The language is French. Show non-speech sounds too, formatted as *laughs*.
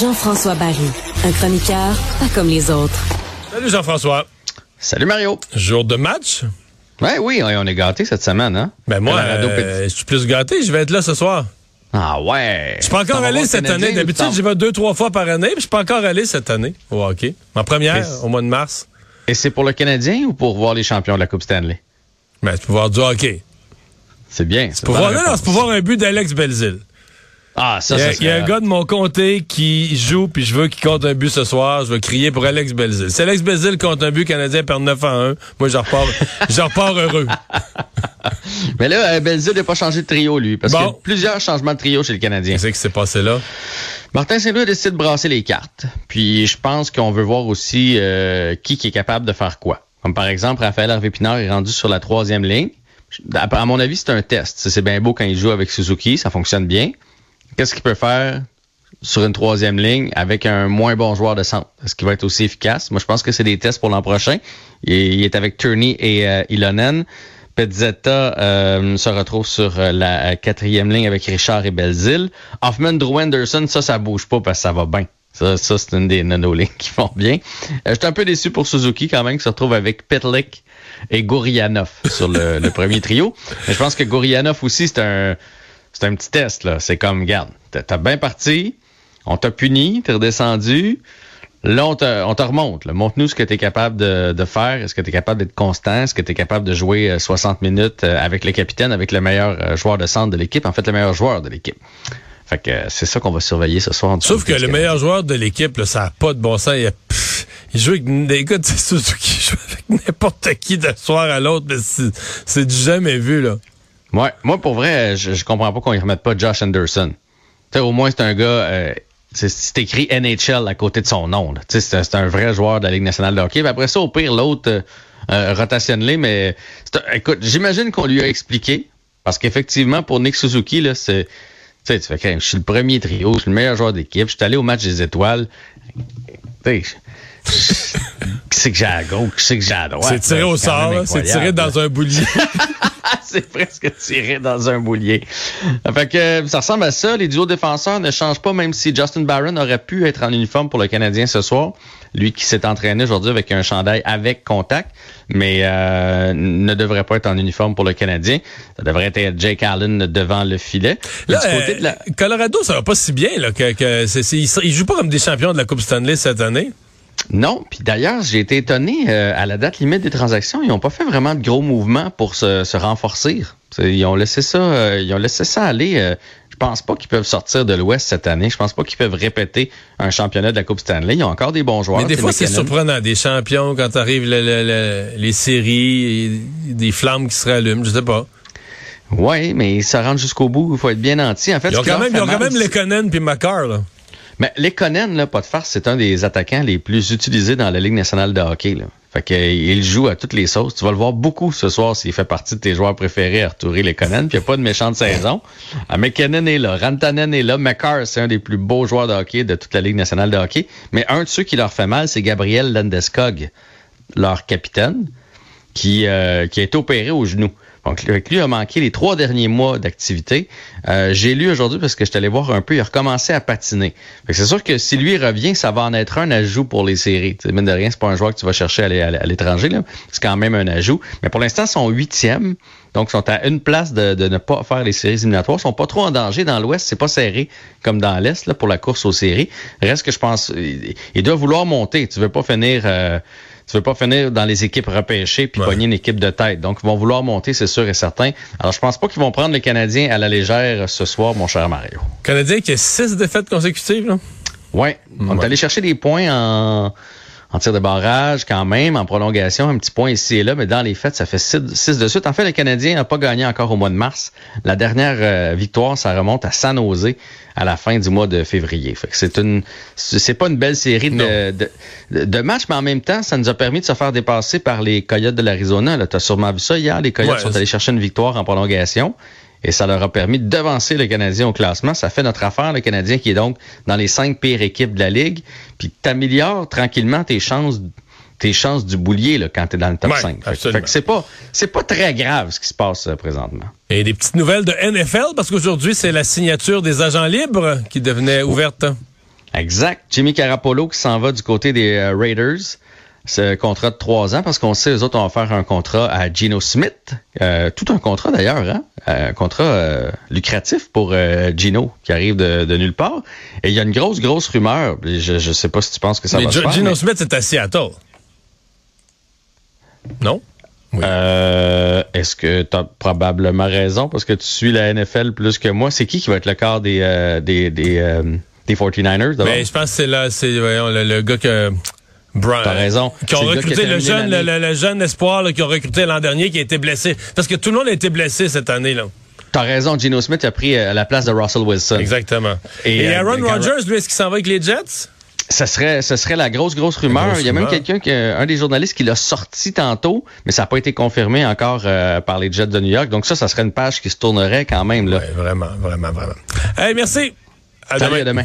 Jean-François Barry, un chroniqueur pas comme les autres. Salut Jean-François. Salut Mario. Jour de match? Ouais, oui, on est gâtés cette semaine, hein? Ben moi, euh, je suis plus gâté, je vais être là ce soir. Ah ouais. Je suis pas encore allé cette année. D'habitude, j'y vais deux, trois fois par année, puis je suis pas encore allé cette année au hockey. Ma première, au mois de mars. Et c'est pour le Canadien ou pour voir les champions de la Coupe Stanley? Ben, c'est pour voir du hockey. C'est bien. C'est pour, voir, non, pour voir un but d'Alex Belzil. Ah, ça, c'est Il y a un gars de mon comté qui joue, puis je veux qu'il compte un but ce soir. Je vais crier pour Alex Belzil. Si Alex Belzil compte un but canadien perd 9 à 1, moi, je repars, *laughs* je repars heureux. *laughs* Mais là, euh, Belzil n'a pas changé de trio, lui, parce qu'il y a plusieurs changements de trio chez le Canadien. Qu'est-ce qui s'est passé là? Martin Saint-Louis a décidé de brasser les cartes. Puis je pense qu'on veut voir aussi euh, qui, qui est capable de faire quoi. Comme par exemple, Raphaël Harvey-Pinard est rendu sur la troisième ligne. À mon avis, c'est un test. C'est bien beau quand il joue avec Suzuki, ça fonctionne bien qu'est-ce qu'il peut faire sur une troisième ligne avec un moins bon joueur de centre? Est-ce qu'il va être aussi efficace? Moi, je pense que c'est des tests pour l'an prochain. Il, est avec Turney et euh, Ilonen. Petzetta euh, se retrouve sur euh, la quatrième ligne avec Richard et Belzil. Hoffman, Drew Anderson, ça, ça bouge pas parce que ça va bien. Ça, ça c'est une des nano-lignes qui vont bien. Euh, J'étais un peu déçu pour Suzuki quand même, qui se retrouve avec Petlik et Gorianov sur le, premier trio. Mais je pense que Gorianov aussi, c'est un c'est un petit test, là. C'est comme, regarde, t'as bien parti, on t'a puni, t'es redescendu. Là, on te, on te remonte. Montre-nous ce que tu es capable de, faire. Est-ce que tu es capable d'être constant? Est-ce que tu es capable de jouer 60 euh, minutes euh, avec le capitaine, avec le meilleur euh, joueur de centre de l'équipe? En fait, le meilleur joueur de l'équipe. Fait que c'est ça qu'on va surveiller ce soir. Sauf que le meilleur joueur de l'équipe, ça n'a pas de bon sens. Il, il joue avec des gars qui *laughs* joue avec n'importe qui d'un soir à l'autre, mais c'est du jamais vu, là. Ouais, moi, pour vrai, je, je comprends pas qu'on y remette pas Josh Anderson. sais, au moins, c'est un gars. Euh, c'est écrit NHL à côté de son nom. C'est un vrai joueur de la Ligue nationale de hockey. après ça, au pire, l'autre euh, euh rotationne-les, mais écoute, j'imagine qu'on lui a expliqué. Parce qu'effectivement, pour Nick Suzuki, là, c'est. Tu sais, tu fais je suis le premier trio, je suis le meilleur joueur d'équipe, je suis allé au match des étoiles. Tu sais, *laughs* que j'ai à gauche, sais que j'ai à droite? C'est tiré au sort, c'est tiré dans un boulier. *laughs* c'est presque tiré dans un boulier. Fait que ça ressemble à ça. Les duos défenseurs ne changent pas, même si Justin Barron aurait pu être en uniforme pour le Canadien ce soir. Lui qui s'est entraîné aujourd'hui avec un chandail avec contact, mais euh, ne devrait pas être en uniforme pour le Canadien. Ça devrait être Jake Allen devant le filet. Là, euh, Colorado, ça va pas si bien. Là, que, que jouent pas comme des champions de la Coupe Stanley cette année. Non, puis d'ailleurs, j'ai été étonné, euh, à la date limite des transactions, ils n'ont pas fait vraiment de gros mouvements pour se, renforcer. Ils ont laissé ça, euh, ils ont laissé ça aller. Euh, je pense pas qu'ils peuvent sortir de l'Ouest cette année. Je pense pas qu'ils peuvent répéter un championnat de la Coupe Stanley. Ils ont encore des bons joueurs. Mais des fois, c'est surprenant. Des champions, quand arrivent les séries, des flammes qui se rallument, je sais pas. Oui, mais ça rentre jusqu'au bout. Il faut être bien entier. En fait, ils ont quand même, ils ont quand même Lekonen puis Makar, là. Mais Lekonen, là, pas de farce, c'est un des attaquants les plus utilisés dans la Ligue nationale de hockey. Là. Fait qu'il joue à toutes les sauces. Tu vas le voir beaucoup ce soir s'il fait partie de tes joueurs préférés, Arthur Lekonen. Puis il n'y a pas de méchante saison. Ah, est là, Rantanen est là, McCarr, c'est un des plus beaux joueurs de hockey de toute la Ligue nationale de hockey. Mais un de ceux qui leur fait mal, c'est Gabriel Landeskog, leur capitaine, qui, euh, qui a été opéré au genou. Donc, lui a manqué les trois derniers mois d'activité. Euh, j'ai lu aujourd'hui parce que je suis voir un peu, il a recommencé à patiner. C'est sûr que si lui revient, ça va en être un ajout pour les séries. T'sais, mine de rien, c'est pas un joueur que tu vas chercher à l'étranger. C'est quand même un ajout. Mais pour l'instant, ils sont huitièmes. Donc, ils sont à une place de, ne pas faire les séries éliminatoires. Ils sont pas trop en danger dans l'Ouest. C'est pas serré comme dans l'Est là, pour la course aux séries. Reste que je pense, il, doit vouloir monter. Tu veux pas finir... Euh, tu veux pas finir dans les équipes repêchées puis pogner une équipe de tête. Donc, ils vont vouloir monter, c'est sûr et certain. Alors, je pense pas qu'ils vont prendre les Canadiens à la légère ce soir, mon cher Mario. Canadien qui a six défaites consécutives, là? Ouais. On est allé chercher des points en en tir de barrage quand même, en prolongation, un petit point ici et là, mais dans les faits, ça fait 6 de suite. En fait, le Canadien n'a pas gagné encore au mois de mars. La dernière euh, victoire, ça remonte à San Jose à la fin du mois de février. Fait que c'est une, c'est pas une belle série de, de, de, matchs, mais en même temps, ça nous a permis de se faire dépasser par les Coyotes de l'Arizona. Tu as sûrement vu ça hier. Les Coyotes sont allés chercher une victoire en prolongation et ça leur a permis de devancer le Canadien au classement. Ça fait notre affaire, le Canadien qui est donc dans les cinq pires équipes de la Ligue. Puis t'améliores tranquillement tes chances tes chances du boulier là, quand tu es dans le top 5. c'est pas c'est pas très grave ce qui se passe euh, présentement. Et des petites nouvelles de NFL parce qu'aujourd'hui c'est la signature des agents libres qui devenait ouverte. Exact. Jimmy Carapolo qui s'en va du côté des euh, Raiders ce contrat de trois ans parce qu'on sait, eux autres, on va faire un contrat à Gino Smith. Euh, tout un contrat d'ailleurs, hein? un contrat euh, lucratif pour euh, Gino qui arrive de, nulle part. Et il y a une grosse, grosse rumeur. Je ne sais pas si tu penses que ça va se faire. Gino Smith, c'est à Seattle. Non? Oui. Est-ce que tu as probablement raison? Parce que tu suis la NFL plus que moi? C'est qui qui va être le quart des, des, des, des 49ers? Ben, je pense que c'est là, c'est le, le, gars que Brian. T'as raison. Qui ont recruté le, jeune, le, jeune espoir qui ont recruté l'an dernier qui a été blessé. Parce que tout le monde a été blessé cette année. là. T'as raison, Gino Smith a pris euh, la place de Russell Wilson. Exactement. Et, euh, Aaron Rodgers, lui, est-ce qu'il s'en va avec les Jets? Ce serait, ce serait la grosse, grosse rumeur. Il y a même quelqu'un, un des journalistes qui l'a sorti tantôt, mais ça n'a pas été confirmé encore euh, par les Jets de New York. Donc ça, ça serait une page qui se tournerait quand même. Là. vraiment, vraiment, vraiment. Hey, merci. À demain. À demain.